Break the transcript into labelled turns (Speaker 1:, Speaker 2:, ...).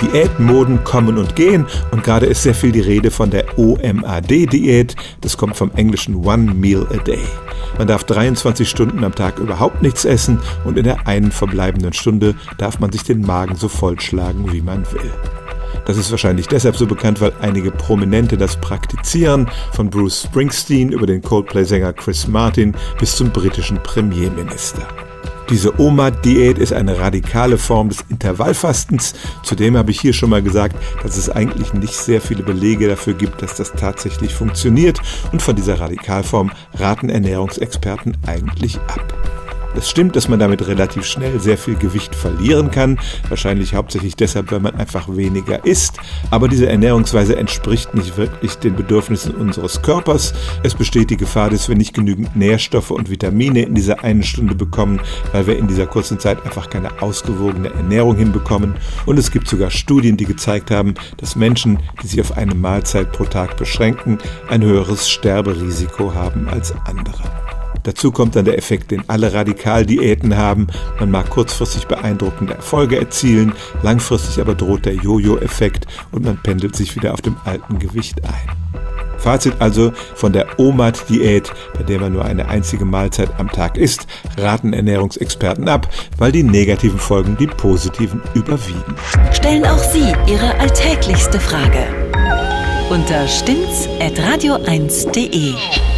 Speaker 1: Diätmoden kommen und gehen und gerade ist sehr viel die Rede von der OMAD-Diät. Das kommt vom englischen One Meal a Day. Man darf 23 Stunden am Tag überhaupt nichts essen und in der einen verbleibenden Stunde darf man sich den Magen so vollschlagen, wie man will. Das ist wahrscheinlich deshalb so bekannt, weil einige Prominente das praktizieren, von Bruce Springsteen über den Coldplay-Sänger Chris Martin bis zum britischen Premierminister. Diese Oma-Diät ist eine radikale Form des Intervallfastens. Zudem habe ich hier schon mal gesagt, dass es eigentlich nicht sehr viele Belege dafür gibt, dass das tatsächlich funktioniert. Und von dieser Radikalform raten Ernährungsexperten eigentlich ab. Es stimmt, dass man damit relativ schnell sehr viel Gewicht verlieren kann, wahrscheinlich hauptsächlich deshalb, weil man einfach weniger isst, aber diese Ernährungsweise entspricht nicht wirklich den Bedürfnissen unseres Körpers. Es besteht die Gefahr, dass wir nicht genügend Nährstoffe und Vitamine in dieser einen Stunde bekommen, weil wir in dieser kurzen Zeit einfach keine ausgewogene Ernährung hinbekommen. Und es gibt sogar Studien, die gezeigt haben, dass Menschen, die sich auf eine Mahlzeit pro Tag beschränken, ein höheres Sterberisiko haben als andere. Dazu kommt dann der Effekt, den alle Radikaldiäten haben. Man mag kurzfristig beeindruckende Erfolge erzielen, langfristig aber droht der Jojo-Effekt und man pendelt sich wieder auf dem alten Gewicht ein. Fazit also von der OMAD-Diät, bei der man nur eine einzige Mahlzeit am Tag isst, raten Ernährungsexperten ab, weil die negativen Folgen die positiven überwiegen.
Speaker 2: Stellen auch Sie Ihre alltäglichste Frage unter stimmt's at radio1.de.